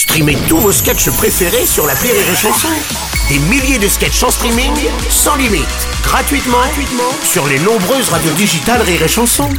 Streamez tous vos sketchs préférés sur la Rire et Chanson. Des milliers de sketchs en streaming, sans limite, gratuitement, gratuitement sur les nombreuses radios digitales Rire et Chanson.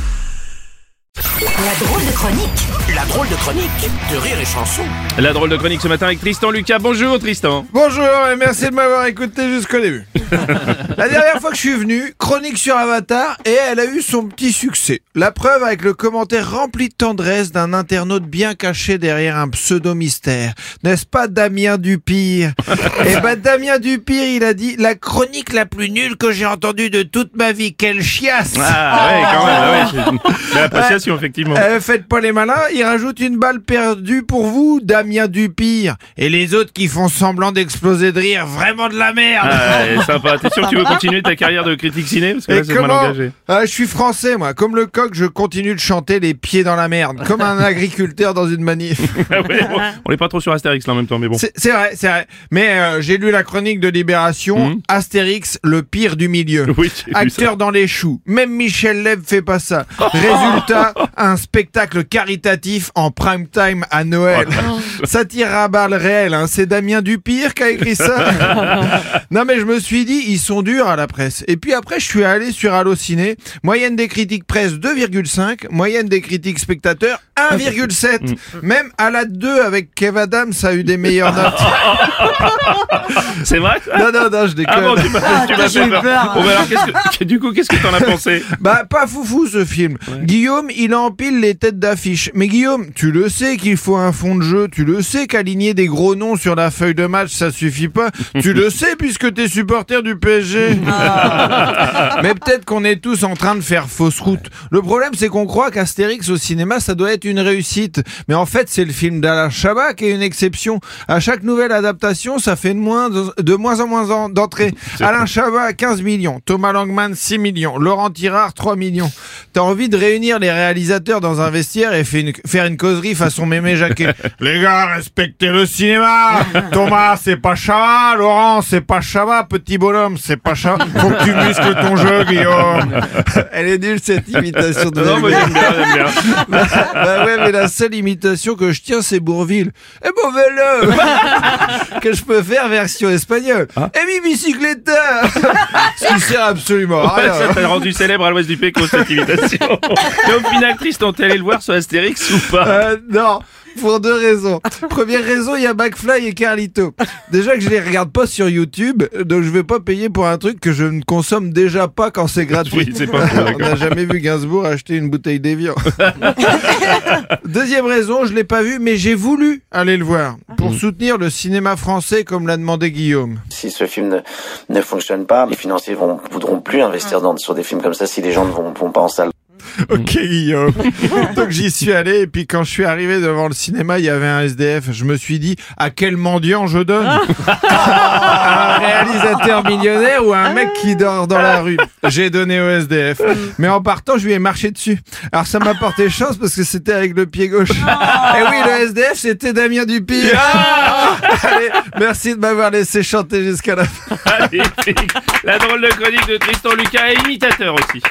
La drôle de chronique La drôle de chronique de Rire et Chanson. La drôle de chronique ce matin avec Tristan Lucas. Bonjour Tristan. Bonjour et merci de m'avoir écouté jusqu'au début. La dernière fois que je suis venu, chronique sur Avatar et elle a eu son petit succès. La preuve avec le commentaire rempli de tendresse d'un internaute bien caché derrière un pseudo-mystère. N'est-ce pas Damien Dupire? Eh ben Damien Dupire, il a dit la chronique la plus nulle que j'ai entendue de toute ma vie. Quelle chiasse Ah ouais, quand même. ah ouais, c'est une appréciation effectivement. Euh, faites pas les malins, il rajoute une balle perdue pour vous, Damien Dupire. Et les autres qui font semblant d'exploser de rire, vraiment de la merde. Ah, ouais, sympa. T'es sûr que tu veux continuer ta carrière de critique ciné Parce que là, c'est mal engagé. Ah, Je suis français, moi. Comme le coq, je continue de chanter les pieds dans la merde, comme un agriculteur dans une manif. Ah ouais, bon, on est pas trop sur Astérix là en même temps, mais bon. C'est c'est vrai, c'est vrai. Mais euh, j'ai lu la chronique de Libération. Mhm. Astérix, le pire du milieu. Oui, Acteur dans les choux. Même Michel Leb fait pas ça. Résultat, un spectacle caritatif en prime time à Noël. Satire à balles réelles, hein. C'est Damien Dupire qui a écrit ça. non mais je me suis dit, ils sont durs à la presse. Et puis après, je suis allé sur Allociné. Moyenne des critiques presse 2,5. Moyenne des critiques spectateurs 1,7. Même à la 2 avec Kev Adams a eu des meilleures notes. C'est vrai Non, non, non, je déconne. Ah bon, tu m'as tu m'as fait peur. Bon, bah alors, qu'est-ce que, du coup, qu'est-ce que t'en as pensé? Bah, pas foufou ce film. Guillaume, il empile les têtes d'affiche. Mais Guillaume, tu le sais qu'il faut un fond de jeu. Tu le sais qu'aligner des gros noms sur la feuille de match, ça suffit pas. tu le sais puisque t'es supporter du PSG. Mais peut-être qu'on est tous en train de faire fausse route. Le problème, c'est qu'on croit qu'Astérix au cinéma, ça doit être une réussite. Mais en fait, c'est le film d'Alain Chabat qui est une exception. À chaque nouvelle adaptation, ça fait de moins, de moins en moins en- d'entrées. Alain Chabat, 15 millions. Thomas Langman, 6 millions. Laurent Tirard, 3 millions. T'as envie de réunir les réalisateurs dans un vestiaire et fait une- faire une causerie façon mémé Jacquet. les gars, respectez le cinéma. Thomas, c'est pas Chabat. Laurent, c'est pas Chabat. Petit bonhomme, c'est pas Chabat. Faut que tu muscles ton jeu, Guillaume. Elle est nulle, cette imitation de Non, Bellegarde. j'aime bien, j'aime bien. bah, bah ouais, mais la seule imitation que je tiens, c'est Bourville. Eh bon vélo Que je peux faire version espagnole. Eh mi bicicleta qui sert absolument à rien. ça t'a rendu célèbre à l'ouest du Péco cette imitation. Mais au final, Tristan, t'es allé le voir sur Astérix ou pas? Euh, non, pour deux raisons. Première raison, il y a McFly et Carlito. Déjà que je les regarde pas sur YouTube, donc je vais pas payer pour un truc que je ne consomme déjà pas quand c'est gratuit. Oui, pas On n'a jamais vu Gainsbourg acheter une bouteille d'Evian. Deuxième raison, je l'ai pas vu, mais j'ai voulu aller le voir pour soutenir le cinéma français comme l'a demandé Guillaume. Si ce film ne, ne fonctionne pas, les financiers vont, voudront plus investir dans, sur des films comme ça si les gens ne vont, vont pas en salle. Ok Guillaume. Donc j'y suis allé et puis quand je suis arrivé devant le cinéma, il y avait un SDF. Je me suis dit à quel mendiant je donne? réalisateur millionnaire ou un mec qui dort dans la rue J'ai donné au SDF. Mais en partant, je lui ai marché dessus. Alors ça m'a porté chance parce que c'était avec le pied gauche. Et oui, le SDF, c'était Damien Dupire. Allez, merci de m'avoir laissé chanter jusqu'à la fin. Magnifique. La drôle de chronique de Tristan Lucas et imitateur aussi.